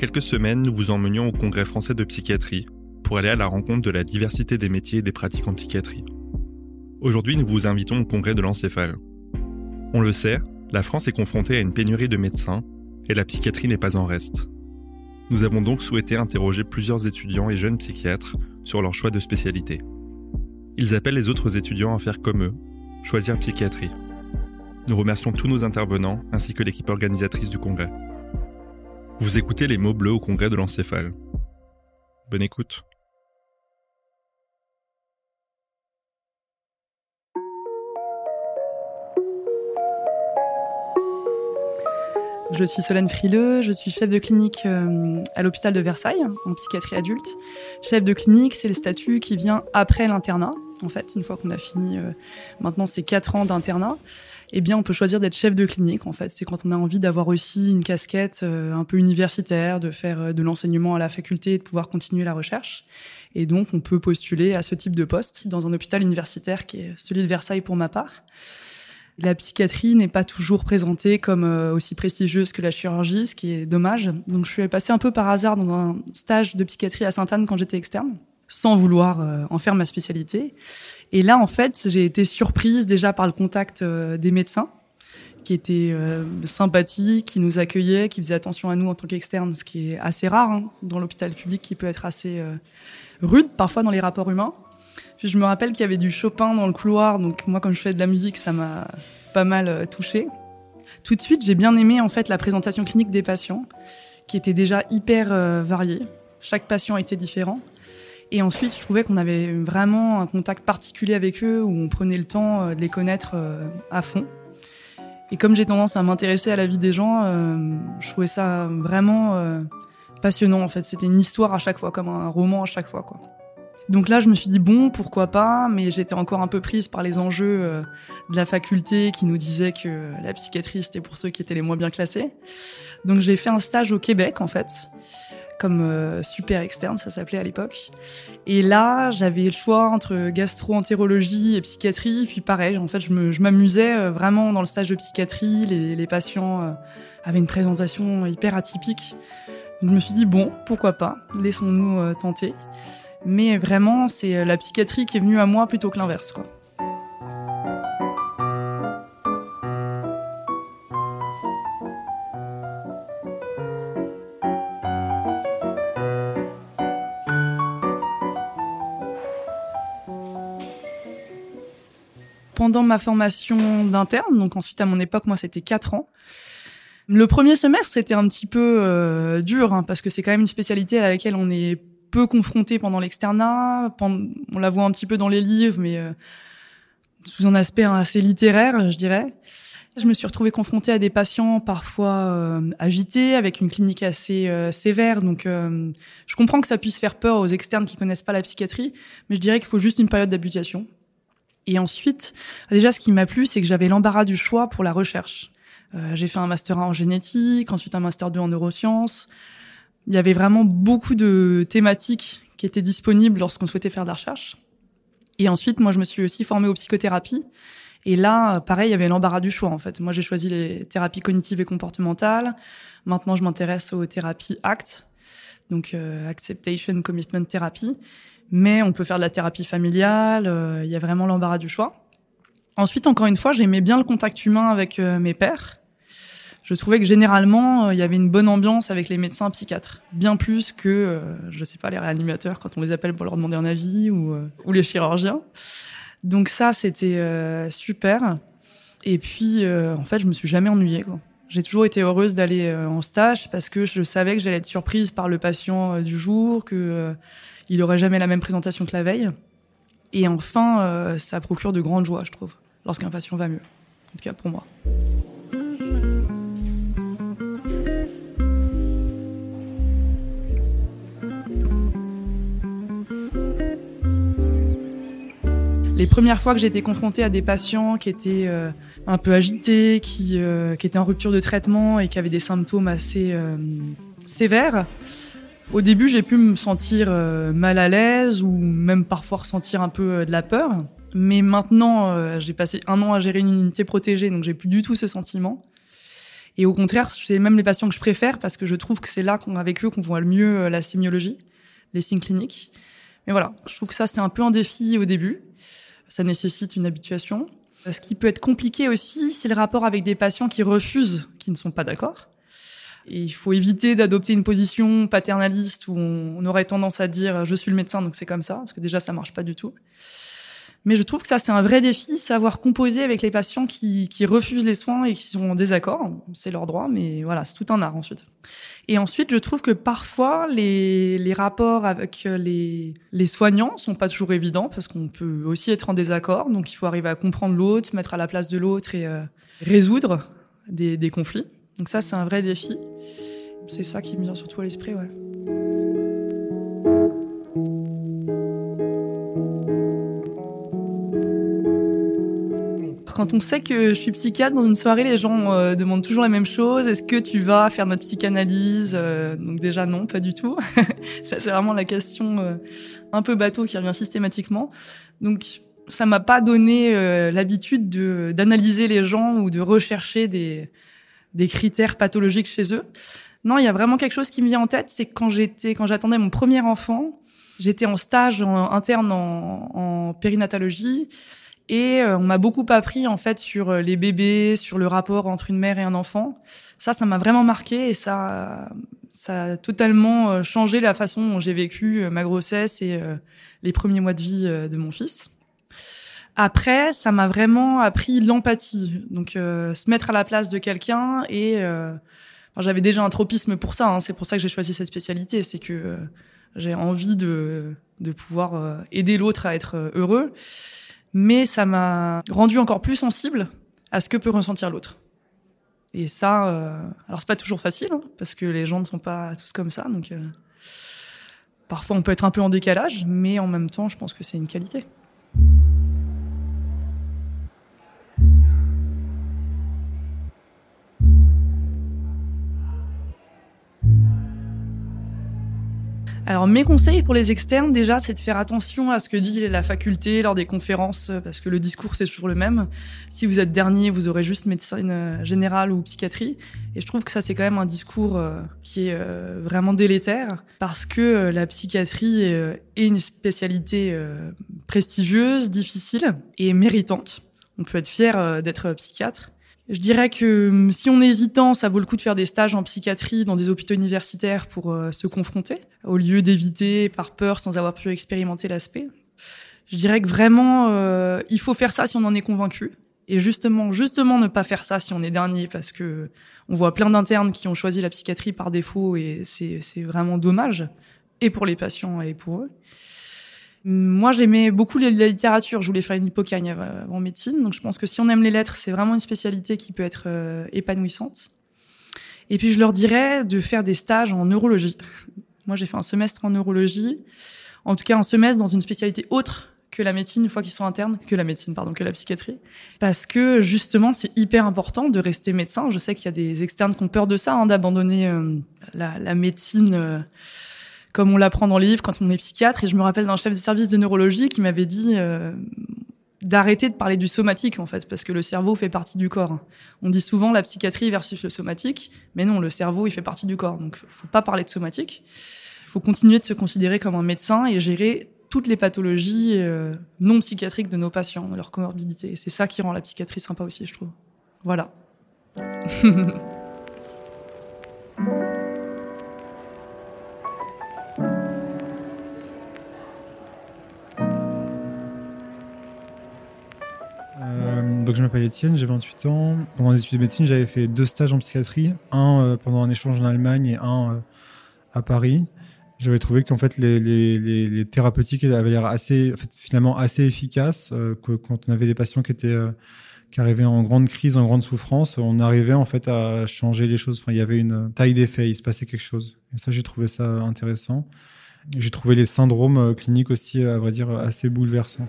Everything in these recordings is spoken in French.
Quelques semaines, nous vous emmenions au Congrès français de psychiatrie pour aller à la rencontre de la diversité des métiers et des pratiques en psychiatrie. Aujourd'hui, nous vous invitons au Congrès de l'encéphale. On le sait, la France est confrontée à une pénurie de médecins et la psychiatrie n'est pas en reste. Nous avons donc souhaité interroger plusieurs étudiants et jeunes psychiatres sur leur choix de spécialité. Ils appellent les autres étudiants à faire comme eux, choisir psychiatrie. Nous remercions tous nos intervenants ainsi que l'équipe organisatrice du congrès. Vous écoutez les mots bleus au congrès de l'encéphale. Bonne écoute. Je suis Solène Frileux, je suis chef de clinique euh, à l'hôpital de Versailles en psychiatrie adulte. Chef de clinique, c'est le statut qui vient après l'internat. En fait, une fois qu'on a fini, euh, maintenant c'est quatre ans d'internat, eh bien on peut choisir d'être chef de clinique. En fait, c'est quand on a envie d'avoir aussi une casquette euh, un peu universitaire, de faire de l'enseignement à la faculté et de pouvoir continuer la recherche. Et donc on peut postuler à ce type de poste dans un hôpital universitaire qui est celui de Versailles pour ma part. La psychiatrie n'est pas toujours présentée comme euh, aussi prestigieuse que la chirurgie, ce qui est dommage. Donc je suis passée un peu par hasard dans un stage de psychiatrie à Sainte-Anne quand j'étais externe, sans vouloir euh, en faire ma spécialité. Et là, en fait, j'ai été surprise déjà par le contact euh, des médecins qui étaient sympathiques, qui nous accueillaient, qui faisaient attention à nous en tant qu'externes, ce qui est assez rare hein, dans l'hôpital public, qui peut être assez rude parfois dans les rapports humains. Puis je me rappelle qu'il y avait du Chopin dans le couloir, donc moi quand je fais de la musique, ça m'a pas mal euh, touchée. Tout de suite, j'ai bien aimé en fait la présentation clinique des patients, qui était déjà hyper euh, variée. Chaque patient était différent. Et ensuite, je trouvais qu'on avait vraiment un contact particulier avec eux, où on prenait le temps euh, de les connaître à fond. Et comme j'ai tendance à m'intéresser à la vie des gens, je trouvais ça vraiment passionnant. En fait, c'était une histoire à chaque fois, comme un roman à chaque fois, quoi. Donc là, je me suis dit bon, pourquoi pas, mais j'étais encore un peu prise par les enjeux euh, de la faculté qui nous disait que la psychiatrie c'était pour ceux qui étaient les moins bien classés. Donc j'ai fait un stage au Québec en fait, comme euh, super externe, ça s'appelait à l'époque. Et là, j'avais le choix entre gastro-entérologie et psychiatrie. Puis pareil, en fait, je m'amusais euh, vraiment dans le stage de psychiatrie. Les, patients avaient une présentation hyper atypique. Donc je me suis dit bon, pourquoi pas, laissons-nous tenter. Mais vraiment, c'est euh, la psychiatrie qui est venue à moi plutôt que l'inverse, quoi. Pendant ma formation d'interne, donc ensuite à mon époque, moi c'était 4 ans. Le premier semestre, c'était un petit peu euh, dur, hein, parce que c'est quand même une spécialité à laquelle on est peu confrontée pendant l'externat. On la voit un petit peu dans les livres, mais euh, sous un aspect assez littéraire, je dirais. Je me suis retrouvée confrontée à des patients parfois euh, agités, avec une clinique assez euh, sévère. Donc, je comprends que ça puisse faire peur aux externes qui connaissent pas la psychiatrie, mais je dirais qu'il faut juste une période d'habituation. Et ensuite, déjà, ce qui m'a plu, c'est que j'avais l'embarras du choix pour la recherche. j'ai fait un master 1 en génétique, ensuite un master 2 en neurosciences. Il y avait vraiment beaucoup de thématiques qui étaient disponibles lorsqu'on souhaitait faire de la recherche. Et ensuite, moi, je me suis aussi formée aux psychothérapies. Et là, pareil, il y avait l'embarras du choix, en fait. Moi, j'ai choisi les thérapies cognitives et comportementales. Maintenant, je m'intéresse aux thérapies ACT, donc euh, Acceptation Commitment Therapy. Mais on peut faire de la thérapie familiale, euh, il y a vraiment l'embarras du choix. Ensuite, encore une fois, j'aimais bien le contact humain avec euh, mes pères je trouvais que généralement, euh, il y avait une bonne ambiance avec les médecins psychiatres, bien plus que, euh, je sais pas, les réanimateurs quand on les appelle pour leur demander un avis ou, euh, ou les chirurgiens. Donc ça, c'était super. Et puis, en fait, je me suis jamais ennuyée. J'ai toujours été heureuse d'aller en stage parce que je savais que j'allais être surprise par le patient du jour, que il aurait jamais la même présentation que la veille. Et enfin, ça procure de grandes joies, je trouve, lorsqu'un patient va mieux. En tout cas pour moi. les premières fois que été confrontée à des patients qui étaient euh, un peu agités, qui, euh, qui étaient en rupture de traitement et qui avaient des symptômes assez euh, sévères, au début j'ai pu me sentir mal à l'aise ou même parfois ressentir un peu de la peur. Mais maintenant, j'ai passé un an à gérer une unité protégée, donc j'ai plus du tout ce sentiment. Et au contraire, c'est même les patients que je préfère parce que je trouve que c'est là qu'on, avec eux qu'on voit le mieux la sémiologie, les signes cliniques. Mais voilà, je trouve que ça c'est un peu un défi au début ça nécessite une habituation. Ce qui peut être compliqué aussi, c'est le rapport avec des patients qui refusent, qui ne sont pas d'accord. Et il faut éviter d'adopter une position paternaliste où on aurait tendance à dire je suis le médecin donc c'est comme ça, parce que déjà ça marche pas du tout. Mais je trouve que ça, c'est un vrai défi, savoir composer avec les patients qui, qui refusent les soins et qui sont en désaccord. C'est leur droit, mais voilà, c'est tout un art ensuite. Et ensuite, je trouve que parfois, les, les rapports avec les, les soignants sont pas toujours évidents parce qu'on peut aussi être en désaccord. Donc, il faut arriver à comprendre l'autre, mettre à la place de l'autre et euh, résoudre des, des conflits. Donc ça, c'est un vrai défi. C'est ça qui me vient surtout à l'esprit, ouais. Quand on sait que je suis psychiatre, dans une soirée, les gens euh, demandent toujours la même chose. Est-ce que tu vas faire notre psychanalyse euh, Donc déjà non, pas du tout. ça c'est vraiment la question euh, un peu bateau qui revient systématiquement. Donc ça m'a pas donné l'habitude de d'analyser les gens ou de rechercher des des critères pathologiques chez eux. Non, il y a vraiment quelque chose qui me vient en tête, c'est quand j'étais quand j'attendais mon premier enfant, j'étais en stage en, interne en, en périnatologie et euh, on m'a beaucoup appris en fait sur euh, les bébés, sur le rapport entre une mère et un enfant. Ça, ça m'a vraiment marqué et ça, ça a totalement euh, changé la façon dont j'ai vécu ma grossesse et les premiers mois de vie de mon fils. Après, ça m'a vraiment appris l'empathie, donc se mettre à la place de quelqu'un et j'avais déjà un tropisme pour ça. Hein. c'est pour ça que j'ai choisi cette spécialité, c'est que j'ai envie de de pouvoir aider l'autre à être heureux mais ça m'a rendu encore plus sensible à ce que peut ressentir l'autre. Et ça, euh, alors c'est pas toujours facile, hein, parce que les gens ne sont pas tous comme ça, donc euh, parfois on peut être un peu en décalage, mais en même temps, je pense que c'est une qualité. Alors mes conseils pour les externes déjà, c'est de faire attention à ce que dit la faculté lors des conférences, euh, parce que le discours c'est toujours le même. Si vous êtes dernier, vous aurez juste médecine euh, générale ou psychiatrie, et je trouve que ça c'est quand même un discours euh, qui est vraiment délétère, parce que la psychiatrie est une spécialité prestigieuse, difficile et méritante. On peut être fier d'être psychiatre. Je dirais que hum, si on est hésitant, ça vaut le coup de faire des stages en psychiatrie dans des hôpitaux universitaires pour euh, se confronter, au lieu d'éviter par peur sans avoir pu expérimenter l'aspect. Je dirais que vraiment, euh, il faut faire ça si on en est convaincu. Et justement, justement, ne pas faire ça si on est dernier, parce que on voit plein d'internes qui ont choisi la psychiatrie par défaut, et c'est vraiment dommage, et pour les patients et pour eux. Moi, j'aimais beaucoup la littérature. Je voulais faire une hypocagne en médecine. Donc, je pense que si on aime les lettres, c'est vraiment une spécialité qui peut être euh, épanouissante. Et puis, je leur dirais de faire des stages en neurologie. Moi, j'ai fait un semestre en neurologie. En tout cas, un semestre dans une spécialité autre que la médecine, une fois qu'ils sont internes, que la médecine, pardon, que la psychiatrie. Parce que, justement, c'est hyper important de rester médecin. Je sais qu'il y a des externes qui ont peur de ça, hein, d'abandonner euh, la, médecine. Euh, comme on l'apprend dans les livres quand on est psychiatre. Et je me rappelle d'un chef de service de neurologie qui m'avait dit euh, d'arrêter de parler du somatique, en fait, parce que le cerveau fait partie du corps. On dit souvent la psychiatrie versus le somatique, mais non, le cerveau, il fait partie du corps. Donc, faut pas parler de somatique. Faut continuer de se considérer comme un médecin et gérer toutes les pathologies euh, non psychiatriques de nos patients, de leur comorbidité. C'est ça qui rend la psychiatrie sympa aussi, je trouve. Voilà. je m'appelle Étienne, j'ai 28 ans. Pendant les études de médecine, j'avais fait deux stages en psychiatrie, un euh, pendant un échange en Allemagne et un euh, à Paris. J'avais trouvé qu'en fait les, thérapeutiques avaient l'air assez, finalement assez efficaces. Euh, que quand on avait des patients qui étaient qui arrivaient en grande crise, en grande souffrance, on arrivait en fait à changer les choses. Enfin, il y avait une taille d'effet, il se passait quelque chose. Et ça, j'ai trouvé ça intéressant. J'ai trouvé les syndromes cliniques aussi, à vrai dire, assez bouleversants.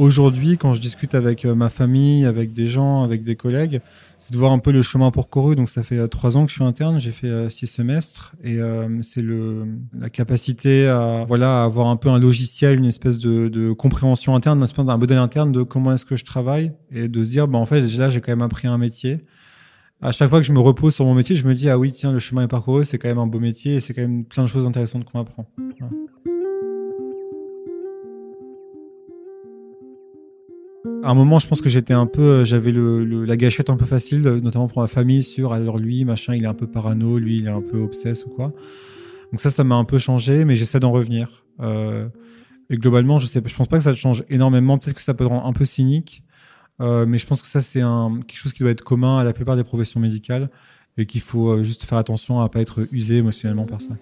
Aujourd'hui, quand je discute avec euh, ma famille, avec des gens, avec des collègues, c'est de voir un peu le chemin parcouru. Donc, ça fait euh, trois ans que je suis interne, j'ai fait euh, six semestres, et c'est le la capacité à voilà avoir un peu un logiciel, une espèce de, de compréhension interne, d'un modèle interne de comment est-ce que je travaille, et de se dire, bah en fait, là, j'ai quand même appris un métier. À chaque fois que je me repose sur mon métier, je me dis ah oui tiens le chemin est parcouru, c'est quand même un beau métier, et c'est quand même plein de choses intéressantes qu'on apprend. À un moment, je pense que j'étais un peu, euh, j'avais la gâchette un peu facile, euh, notamment pour ma famille, sur alors lui, machin, il est un peu parano, lui, il est un peu obsesse ou quoi. Donc ça, ça m'a un peu changé, mais j'essaie d'en revenir. Euh, et globalement, je sais, je pense pas que ça change énormément. Peut-être que ça peut rendre un peu cynique, mais je pense que ça, c'est quelque chose qui doit être commun à la plupart des professions médicales et qu'il faut juste faire attention à pas être usé émotionnellement par ça.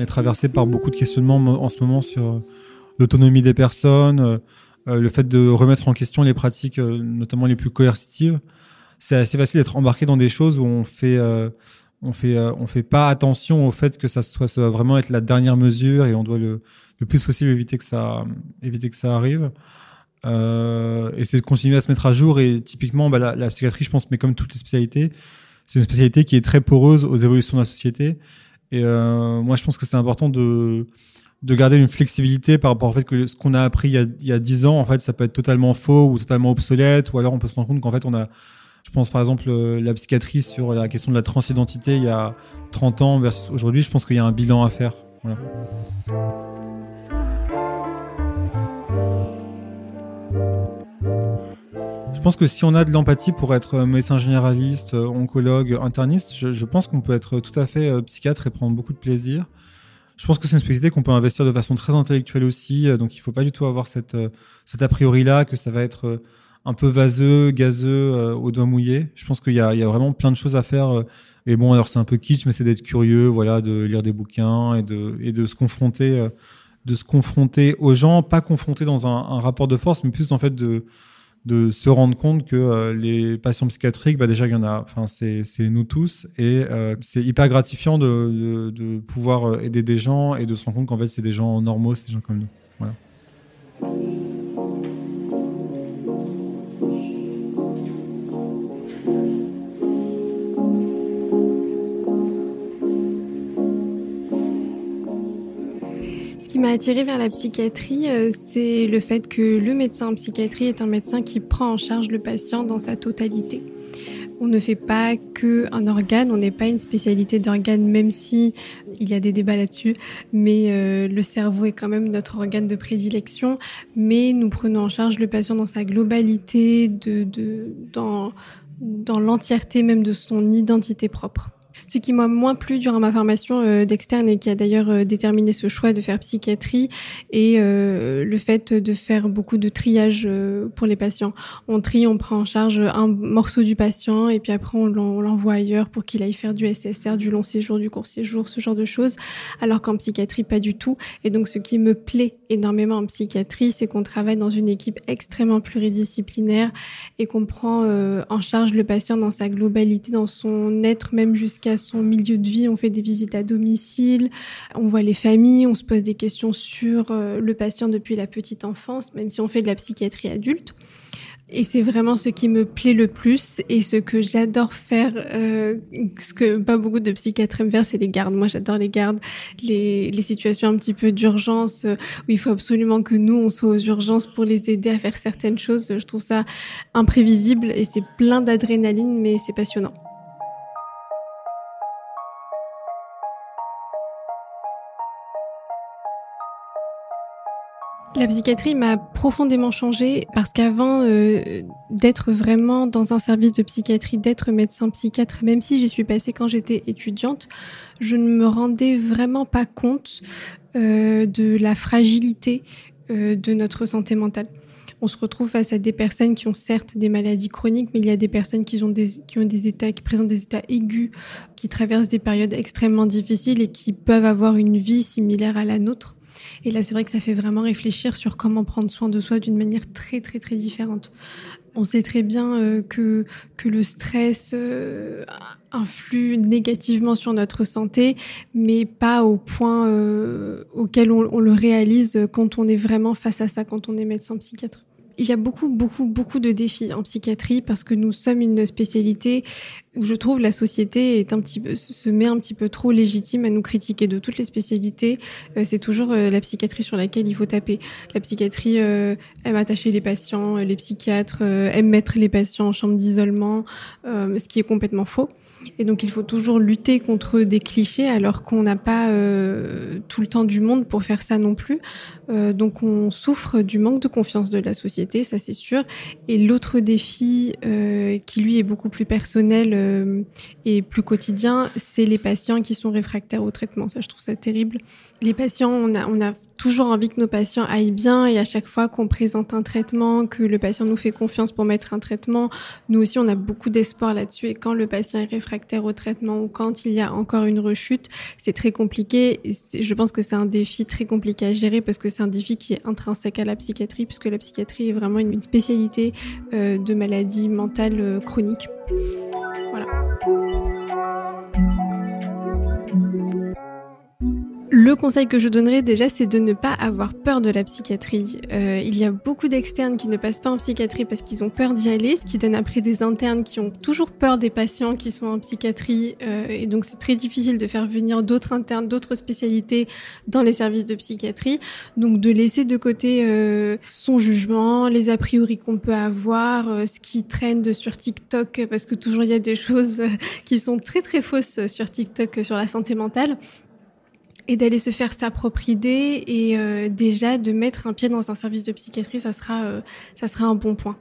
Est traversé par beaucoup de questionnements en ce moment sur euh, l'autonomie des personnes, euh, euh, le fait de remettre en question les pratiques, notamment les plus coercitives. C'est assez facile d'être embarqué dans des choses où on fait, on fait, on fait pas attention au fait que ça soit, ça vraiment être la dernière mesure et on doit le, le plus possible éviter que ça, éviter que ça arrive. Euh, et c'est de continuer à se mettre à jour. Et typiquement, bah, la, psychiatrie, je pense, mais comme toutes les spécialités, c'est une spécialité qui est très poreuse aux évolutions de la société. Et euh, moi, je pense que c'est important de de garder une flexibilité par rapport au fait que ce qu'on a appris il y a, il y a 10 ans, en fait, ça peut être totalement faux ou totalement obsolète, ou alors on peut se rendre compte qu'en fait, on a, je pense par exemple, euh, la psychiatrie sur la question de la transidentité il y a 30 ans versus aujourd'hui, je pense qu'il y a un bilan à faire. Je pense que si on a de l'empathie pour être médecin généraliste, oncologue, interniste, je, pense qu'on peut être tout à fait euh, psychiatre et prendre beaucoup de plaisir. Je pense que c'est une spécialité qu'on peut investir de façon très intellectuelle aussi, euh, donc il faut pas du tout avoir cette, euh, cette a priori là que ça va être un peu vaseux, gazeux, au doigt mouillé. Je pense qu'il y a, vraiment plein de choses à faire. Et bon, alors c'est un peu kitsch, mais c'est d'être curieux, voilà, de lire des bouquins et de, se confronter, de se confronter aux gens, pas confronter dans un rapport de force, mais plus en fait de de se rendre compte que euh, les patients psychiatriques, bah déjà il y en a, enfin c'est nous tous et euh, c'est hyper gratifiant de, de, de, pouvoir euh, aider des gens et de se rendre compte qu'en fait c'est des gens normaux, c'est des gens comme nous. Voilà. M'a attiré vers la psychiatrie, euh, c'est le fait que le médecin en psychiatrie est un médecin qui prend en charge le patient dans sa totalité. On ne fait pas que un organe, on n'est pas une spécialité d'organe, même si il y a des débats là-dessus. Mais euh, le cerveau est quand même notre organe de prédilection. Mais nous prenons en charge le patient dans sa globalité, dans l'entièreté même de son identité propre. Ce qui m'a moins plu durant ma formation euh, d'externe et qui a d'ailleurs euh, déterminé ce choix de faire psychiatrie et euh, le fait de faire beaucoup de triage pour les patients. On trie, on prend en charge un morceau du patient et puis après on l'envoie ailleurs pour qu'il aille faire du SSR, du long séjour, du court séjour, ce genre de choses. Alors qu'en psychiatrie, pas du tout. Et donc ce qui me plaît énormément en psychiatrie, c'est qu'on travaille dans une équipe extrêmement pluridisciplinaire et qu'on prend en charge le patient dans sa globalité, dans son être même jusqu'à son milieu de vie, on fait des visites à domicile, on voit les familles, on se pose des questions sur euh, le patient depuis la petite enfance, même si on fait de la psychiatrie adulte. Et c'est vraiment ce qui me plaît le plus et ce que j'adore faire, euh, ce que pas beaucoup de psychiatres aiment faire, c'est les gardes. Moi, j'adore les gardes, les, situations un petit peu d'urgence euh, où il faut absolument que nous, on soit aux urgences pour les aider à faire certaines choses. Je trouve ça imprévisible et c'est plein d'adrénaline, mais c'est passionnant. La psychiatrie m'a profondément changé parce qu'avant euh, d'être vraiment dans un service de psychiatrie, d'être médecin psychiatre, même si j'y suis passée quand j'étais étudiante, je ne me rendais vraiment pas compte euh, de la fragilité euh, de notre santé mentale. On se retrouve face à des personnes qui ont certes des maladies chroniques, mais il y a des personnes qui ont des, qui ont des états, qui présentent des états aigus, qui traversent des périodes extrêmement difficiles et qui peuvent avoir une vie similaire à la nôtre. Et là, c'est vrai que ça fait vraiment réfléchir sur comment prendre soin de soi d'une manière très, très, très différente. On sait très bien euh, que, que le stress euh, influe négativement sur notre santé, mais pas au point euh, auquel on, on le réalise quand on est vraiment face à ça, quand on est médecin psychiatre il y a beaucoup, beaucoup, beaucoup de défis en psychiatrie parce que nous sommes une spécialité je trouve la société se met un petit peu trop légitime à nous critiquer de toutes les spécialités. Euh, c'est toujours euh, la psychiatrie sur laquelle il faut taper. La psychiatrie euh, aime attacher les patients, les psychiatres aiment mettre les patients en chambre d'isolement, ce qui est complètement faux. Et donc il faut toujours lutter contre des clichés alors qu'on n'a pas tout le temps du monde pour faire ça non plus. Donc on souffre du manque de confiance de la société, ça c'est sûr. Et l'autre défi qui lui est beaucoup plus personnel euh, et plus quotidien, c'est les patients qui sont réfractaires au traitement. Ça je trouve ça terrible. Les patients, on a, on a toujours envie que nos patients aillent bien et à chaque fois qu'on présente un traitement, que le patient nous fait confiance pour mettre un traitement, nous aussi on a beaucoup d'espoir là-dessus et quand le patient est réfractaire au traitement ou quand il y a encore une rechute, c'est très compliqué. je pense que c'est un défi très compliqué à gérer parce que c'est un défi qui est intrinsèque à la psychiatrie puisque la psychiatrie est vraiment une, spécialité euh, de maladie mentale euh, chronique. Voilà. Le conseil que je donnerais déjà, c'est de ne pas avoir peur de la psychiatrie. Euh, il y a beaucoup d'externes qui ne passent pas en psychiatrie parce qu'ils ont peur d'y aller, ce qui donne après des internes qui ont toujours peur des patients qui sont en psychiatrie. Euh, et donc c'est très difficile de faire venir d'autres internes, d'autres spécialités dans les services de psychiatrie. Donc de laisser de côté euh, son jugement, les a priori qu'on peut avoir, euh, ce qui traîne sur TikTok, parce que toujours il y a des choses qui sont très très fausses sur TikTok sur la santé mentale et d'aller se faire sa propre idée et euh, déjà de mettre un pied dans un service de psychiatrie, ça sera, euh, ça un bon point.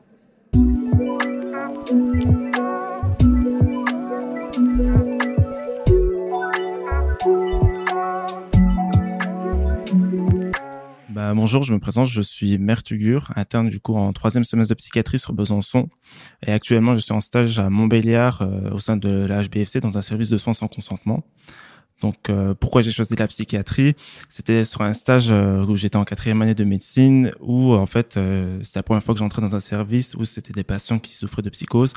Bah, bonjour, je me présente, je suis Mertugur, interne du coup en troisième semestre de psychiatrie sur Besançon. Et actuellement, je suis en stage à Montbéliard euh, au sein de la HBFC dans un service de soins sans consentement. Donc, euh, pourquoi j'ai choisi la psychiatrie? C'était sur un stage euh, où j'étais en quatrième année de médecine, où en fait, euh, c'était la première fois que j'entrais dans un service où c'était des patients qui souffraient de psychose.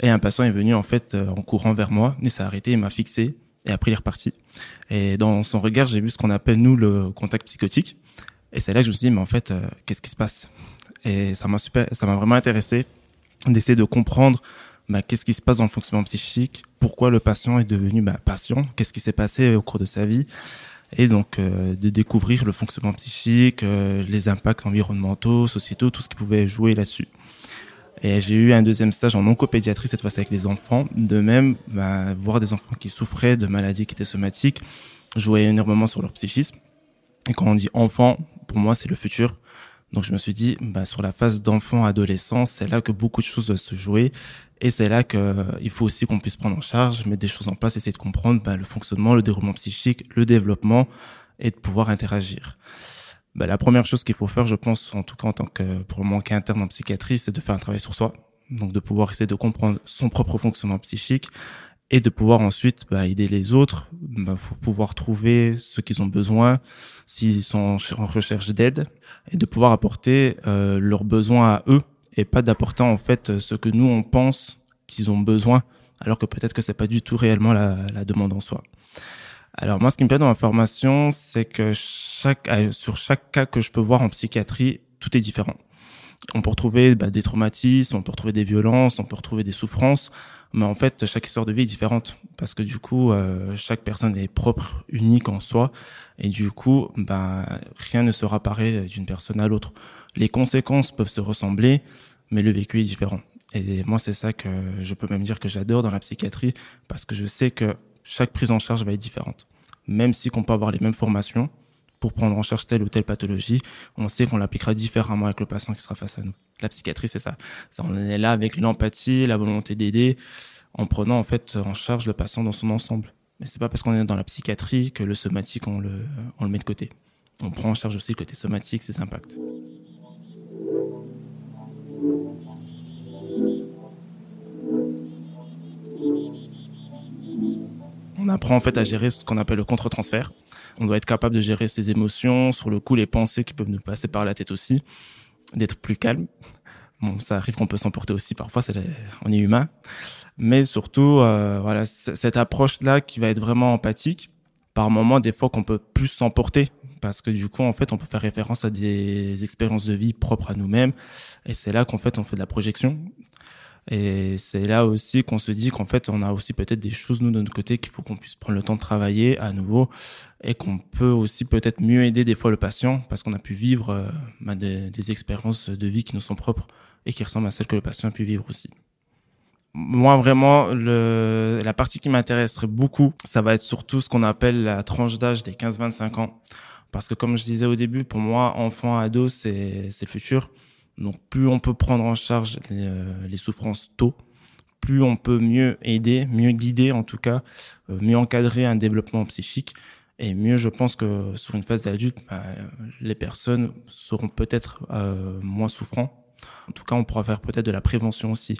Et un patient est venu en fait en courant vers moi, il s'est arrêté, il m'a fixé, et après il est reparti. Et dans son regard, j'ai vu ce qu'on appelle nous le contact psychotique. Et c'est là que je me suis dit, mais en fait, qu'est-ce qui se passe? Et ça m'a super, ça m'a vraiment intéressé d'essayer de comprendre bah, qu'est-ce qui se passe dans le fonctionnement psychique, pourquoi le patient est devenu bah, patient, qu'est-ce qui s'est passé au cours de sa vie, et donc euh, de découvrir le fonctionnement psychique, euh, les impacts environnementaux, sociétaux, tout ce qui pouvait jouer là-dessus. Et j'ai eu un deuxième stage en oncopédiatrie, cette fois-ci avec les enfants. De même, bah, voir des enfants qui souffraient de maladies qui étaient somatiques jouait énormément sur leur psychisme. Et quand on dit enfant, pour moi, c'est le futur. Donc je me suis dit, bah, sur la phase d'enfant-adolescent, c'est là que beaucoup de choses doivent se jouer. Et c'est là qu'il euh, faut aussi qu'on puisse prendre en charge, mettre des choses en place, essayer de comprendre bah, le fonctionnement, le déroulement psychique, le développement et de pouvoir interagir. Bah, la première chose qu'il faut faire, je pense, en tout cas en tant que pour le manque interne en psychiatrie, c'est de faire un travail sur soi. Donc de pouvoir essayer de comprendre son propre fonctionnement psychique et de pouvoir ensuite bah, aider les autres bah, pour pouvoir trouver ce qu'ils ont besoin, s'ils sont en recherche d'aide, et de pouvoir apporter euh, leurs besoins à eux et pas d'apporter en fait ce que nous on pense qu'ils ont besoin, alors que peut-être que c'est pas du tout réellement la, la, demande en soi. Alors moi, ce qui me plaît dans ma formation, c'est que chaque euh, sur chaque cas que je peux voir en psychiatrie, tout est différent. On peut retrouver bah, des traumatismes, on peut retrouver des violences, on peut retrouver des souffrances, mais en fait, chaque histoire de vie est différente parce que du coup, euh, chaque personne est propre, unique en soi, et du coup, bah, rien ne sera pareil d'une personne à l'autre. Les conséquences peuvent se ressembler, mais le vécu est différent. Et moi, c'est ça que je peux même dire que j'adore dans la psychiatrie, parce que je sais que chaque prise en charge va être différente. Même si qu'on peut avoir les mêmes formations, pour prendre en charge telle ou telle pathologie, on sait qu'on l'appliquera différemment avec le patient qui sera face à nous. La psychiatrie, c'est ça. On est là avec l'empathie, la volonté d'aider, en prenant en fait en charge le patient dans son ensemble. Mais c'est pas parce qu'on est dans la psychiatrie que le somatique le, on le met de côté. On prend en charge aussi le côté somatique, ses impacts. On apprend en fait à gérer ce qu'on appelle le contre-transfert. On doit être capable de gérer ses émotions, sur le coup les pensées qui peuvent nous passer par la tête aussi, d'être plus calme. Bon, ça arrive qu'on peut s'emporter aussi parfois, on est humain, mais surtout euh, voilà cette approche là qui va être vraiment empathique. Par moments, des fois qu'on peut plus s'emporter parce que du coup en fait on peut faire référence à des expériences de vie propres à nous-mêmes et c'est là qu'en fait on fait de la projection et c'est là aussi qu'on se dit qu'en fait, on a aussi peut-être des choses, nous, de notre côté, qu'il faut qu'on puisse prendre le temps de travailler à nouveau et qu'on peut aussi peut-être mieux aider des fois le patient parce qu'on a pu vivre euh, bah, des, des, expériences de vie qui nous sont propres et qui ressemblent à celles que le patient a pu vivre aussi. Moi, vraiment, le, la partie qui m'intéresserait beaucoup, ça va être surtout ce qu'on appelle la tranche d'âge des 15-25 ans. Parce que comme je disais au début, pour moi, enfant, ado, c'est le futur. Donc plus on peut prendre en charge euh, les, souffrances tôt, plus on peut mieux aider, mieux guider en tout cas, euh, mieux encadrer un développement psychique. Et mieux, je pense que sur une phase d'adulte, bah, les personnes seront peut-être euh, moins souffrants. En tout cas, on pourra faire peut-être de la prévention aussi.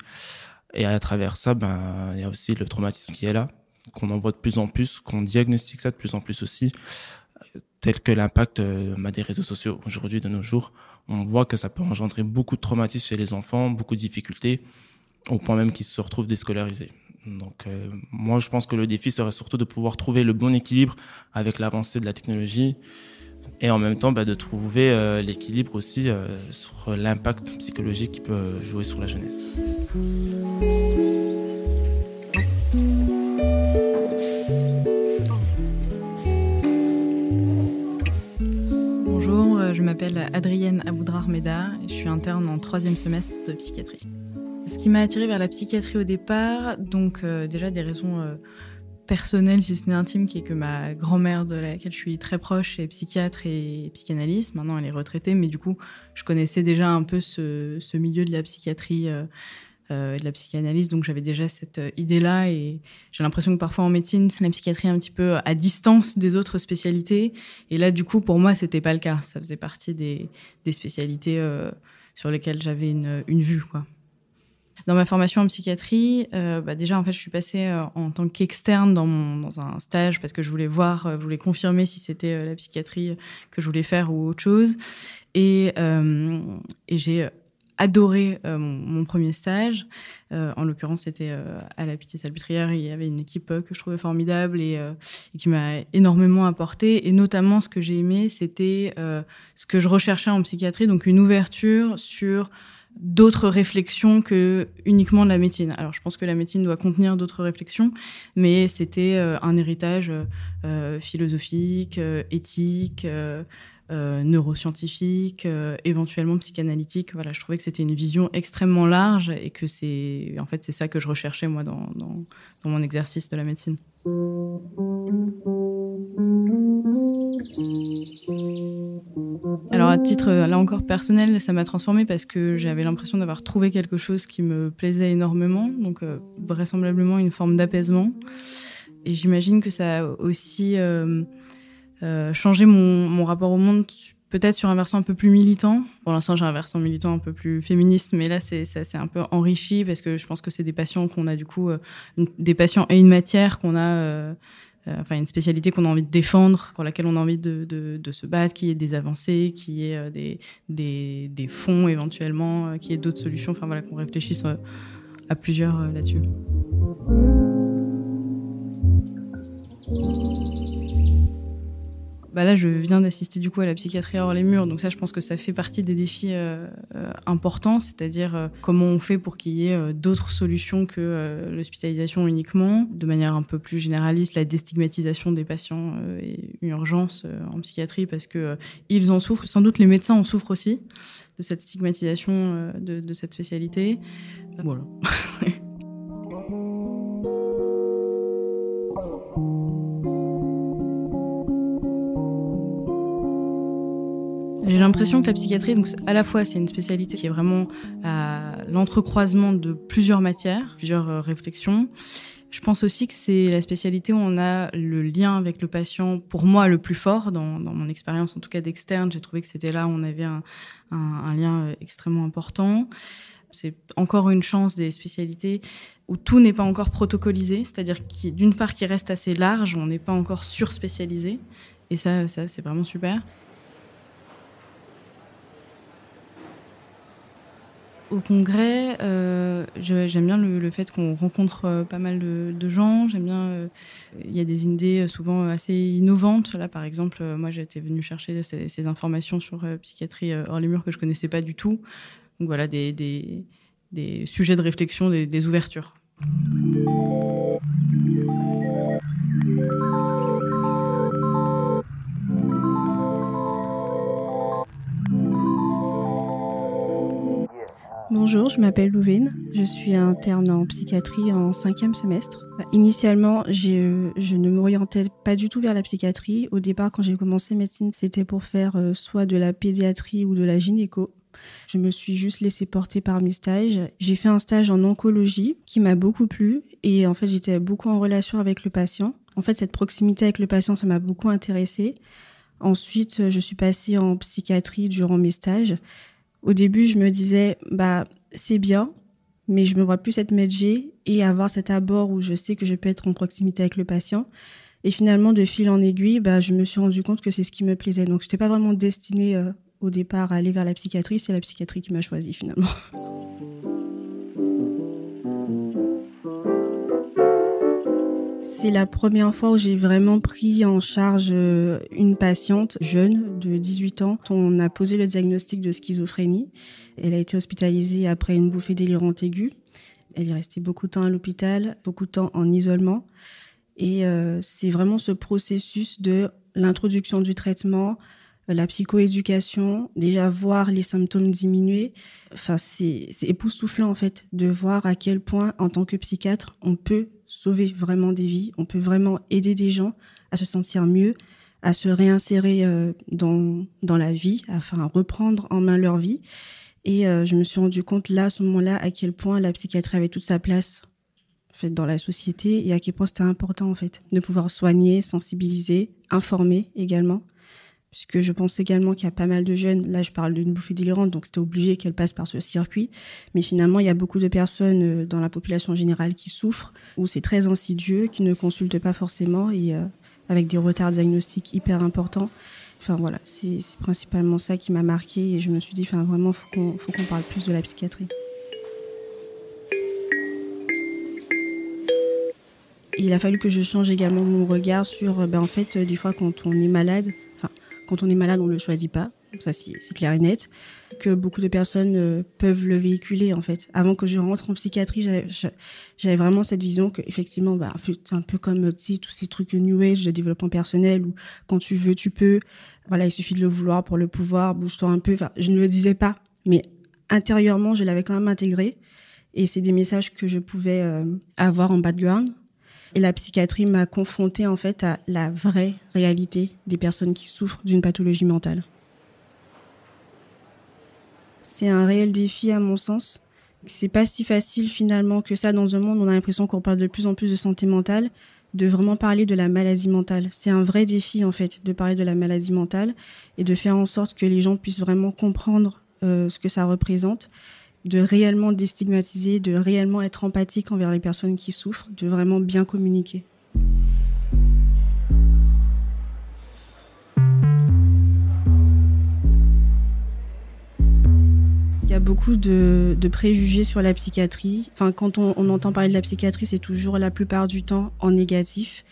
Et à travers ça, ben, il y a aussi le traumatisme qui est là, qu'on en voit de plus en plus, qu'on diagnostique ça de plus en plus aussi, tel que l'impact bah, des réseaux sociaux aujourd'hui de nos jours on voit que ça peut engendrer beaucoup de traumatisme chez les enfants, beaucoup de difficultés, au point même qu'ils se retrouvent déscolarisés. Donc euh, moi, je pense que le défi serait surtout de pouvoir trouver le bon équilibre avec l'avancée de la technologie et en même temps bah, de trouver euh, l'équilibre aussi euh, sur l'impact psychologique qui peut jouer sur la jeunesse. Adrienne Aboudrar Meda et je suis interne en troisième semestre de psychiatrie. Ce qui m'a attirée vers la psychiatrie au départ, donc euh, déjà des raisons euh, personnelles, si ce n'est intime, qui est que ma grand-mère, de laquelle je suis très proche, est psychiatre et psychanalyste. Maintenant, elle est retraitée, mais du coup, je connaissais déjà un peu ce, milieu de la psychiatrie. Euh, euh, de la psychanalyse, donc j'avais déjà cette euh, idée-là et j'ai l'impression que parfois en médecine, la psychiatrie un petit peu à distance des autres spécialités et là du coup pour moi c'était pas le cas, ça faisait partie des, spécialités euh, sur lesquelles j'avais une, vue quoi. Dans ma formation en psychiatrie, euh, bah déjà en fait je suis passée euh, en tant qu'externe dans, un stage parce que je voulais voir, je voulais confirmer si c'était la psychiatrie que je voulais faire ou autre chose. Et, et j'ai adoré euh, mon, premier stage. Euh, en l'occurrence, c'était euh, à la Pitié-Salpêtrière. Il y avait une équipe que je trouvais formidable et, qui m'a énormément apporté. Et notamment, ce que j'ai aimé, c'était ce que je recherchais en psychiatrie, donc une ouverture sur d'autres réflexions que uniquement de la médecine. Alors je pense que la médecine doit contenir d'autres réflexions, mais c'était un héritage philosophique, éthique, euh, neuroscientifique, euh, éventuellement psychanalytique. Voilà, je trouvais que c'était une vision extrêmement large et que c'est en fait c'est ça que je recherchais moi dans, mon exercice de la médecine. Alors à titre là encore personnel, ça m'a transformé parce que j'avais l'impression d'avoir trouvé quelque chose qui me plaisait énormément, donc euh, vraisemblablement une forme d'apaisement. Et j'imagine que ça a aussi changer mon, mon, rapport au monde peut-être sur un versant un peu plus militant. Pour l'instant, j'ai un versant militant un peu plus féministe, mais là, c'est un peu enrichi parce que je pense que c'est des patients qu'on a du coup, euh, des patients et une matière qu'on a, euh, enfin une spécialité qu'on a envie de défendre, pour laquelle on a envie de, de, de se battre, qui est des avancées, qui est des, des, des, fonds éventuellement, qui est d'autres solutions. Enfin voilà, qu'on réfléchisse à plusieurs là-dessus. Bah là, je viens d'assister du coup à la psychiatrie hors les murs, donc ça, je pense que ça fait partie des défis euh, euh, importants, c'est-à-dire euh, comment on fait pour qu'il y ait d'autres solutions que l'hospitalisation uniquement, de manière un peu plus généraliste, la déstigmatisation des patients et une urgence en psychiatrie parce que ils en souffrent. Sans doute les médecins en souffrent aussi de cette stigmatisation de, de cette spécialité. Voilà. J'ai l'impression que la psychiatrie, donc à la fois c'est une spécialité qui est vraiment à l'entrecroisement de plusieurs matières, plusieurs euh, réflexions. Je pense aussi que c'est la spécialité où on a le lien avec le patient, pour moi, le plus fort dans, mon expérience, en tout cas d'externe. J'ai trouvé que c'était là où on avait un, lien euh, extrêmement important. C'est encore une chance des spécialités où tout n'est pas encore protocolisé, c'est-à-dire d'une part qui reste assez large, on n'est pas encore surspécialisé, et ça, ça c'est vraiment super. Au congrès, euh, j'aime bien le, fait qu'on rencontre euh, pas mal de, gens. J'aime bien. Euh, il y a des idées souvent assez innovantes. Là, par exemple, moi, j'étais venue chercher ces, informations sur psychiatrie hors les murs que je connaissais pas du tout. Donc voilà, des, sujets de réflexion, des ouvertures. Bonjour, je m'appelle Louvaine. Je suis interne en psychiatrie en cinquième semestre. Initialement, je ne m'orientais pas du tout vers la psychiatrie. Au départ, quand j'ai commencé médecine, c'était pour faire euh, soit de la pédiatrie ou de la gynéco. Je me suis juste laissée porter par mes stages. J'ai fait un stage en oncologie qui m'a beaucoup plu et en fait, j'étais beaucoup en relation avec le patient. En fait, cette proximité avec le patient, ça m'a beaucoup intéressée. Ensuite, je suis passée en psychiatrie durant mes stages. Au début, je me disais, bah, c'est bien, mais je me vois plus être médecin et avoir cet abord où je sais que je peux être en proximité avec le patient. Et finalement, de fil en aiguille, bah, je me suis rendu compte que c'est ce qui me plaisait. Donc, je n'étais pas vraiment destinée euh, au départ à aller vers la psychiatrie. C'est la psychiatrie qui m'a choisi finalement. C'est la première fois où j'ai vraiment pris en charge euh, une patiente jeune de 18 ans. On a posé le diagnostic de schizophrénie. Elle a été hospitalisée après une bouffée délirante aiguë. Elle est restée beaucoup de temps à l'hôpital, beaucoup de temps en isolement. Et euh, c'est vraiment ce processus de l'introduction du traitement, euh, la psychoéducation, déjà voir les symptômes diminuer. Enfin, c'est époustouflant en fait de voir à quel point, en tant que psychiatre, on peut sauver vraiment des vies, on peut vraiment aider des gens à se sentir mieux, à se réinsérer euh, dans, dans la vie, à, enfin, à reprendre en main leur vie. Et euh, je me suis rendu compte là, à ce moment-là, à quel point la psychiatrie avait toute sa place en fait, dans la société et à quel point c'était important en fait de pouvoir soigner, sensibiliser, informer également puisque je pense également qu'il y a pas mal de jeunes, là je parle d'une bouffée délirante, donc c'était obligé qu'elle passe par ce circuit, mais finalement il y a beaucoup de personnes euh, dans la population générale qui souffrent, où c'est très insidieux, qui ne consultent pas forcément, et euh, avec des retards diagnostiques hyper importants. Enfin voilà, c'est principalement ça qui m'a marqué, et je me suis dit, enfin vraiment, faut qu'on parle plus de la psychiatrie. Il a fallu que je change également mon regard sur, ben, en fait, euh, des fois quand on est malade, quand on est malade, on ne le choisit pas. Ça, c'est clair et net. Que beaucoup de personnes euh, peuvent le véhiculer, en fait. Avant que je rentre en psychiatrie, j'avais vraiment cette vision que, effectivement, bah, c'est un peu comme, tous ces trucs New Age de développement personnel où quand tu veux, tu peux. Voilà, il suffit de le vouloir pour le pouvoir, bouge-toi un peu. Enfin, je ne le disais pas, mais intérieurement, je l'avais quand même intégré. Et c'est des messages que je pouvais euh, avoir en background et la psychiatrie m'a confrontée en fait à la vraie réalité des personnes qui souffrent d'une pathologie mentale. C'est un réel défi à mon sens. C'est pas si facile finalement que ça dans un monde où on a l'impression qu'on parle de plus en plus de santé mentale, de vraiment parler de la maladie mentale. C'est un vrai défi en fait de parler de la maladie mentale et de faire en sorte que les gens puissent vraiment comprendre euh, ce que ça représente de réellement déstigmatiser, de réellement être empathique envers les personnes qui souffrent, de vraiment bien communiquer. Il y a beaucoup de, préjugés sur la psychiatrie. Enfin, quand on entend parler de la psychiatrie, c'est toujours la plupart du temps en négatif.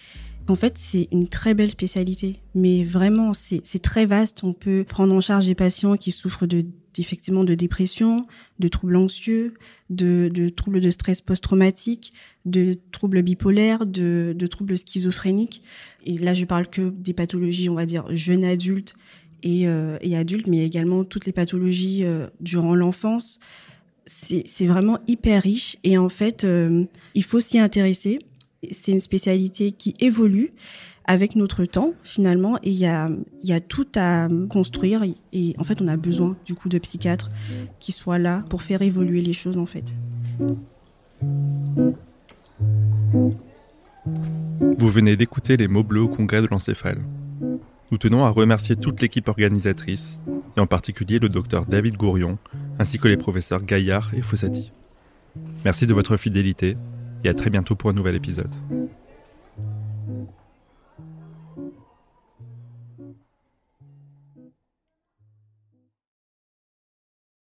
En fait, c'est une très belle spécialité, mais vraiment, c'est très vaste. On peut prendre en charge des patients qui souffrent de effectivement de dépression, de troubles anxieux, de, troubles de stress post-traumatique, de troubles bipolaires, de, troubles schizophréniques. Et là, je parle que des pathologies, on va dire, jeunes adultes et, euh, adultes, mais également toutes les pathologies euh, durant l'enfance. C'est vraiment hyper riche et en fait, euh, il faut s'y intéresser. C'est une spécialité qui évolue avec notre temps finalement et il y a, tout à construire et en fait on a besoin du coup de psychiatres qui soient là pour faire évoluer les choses en fait. Vous venez d'écouter les mots bleus au congrès de l'encéphale. Nous tenons à remercier toute l'équipe organisatrice, et en particulier le docteur David Gourion, ainsi que les professeurs Gaillard et Fossati. Merci de votre fidélité, et à très bientôt pour un nouvel épisode.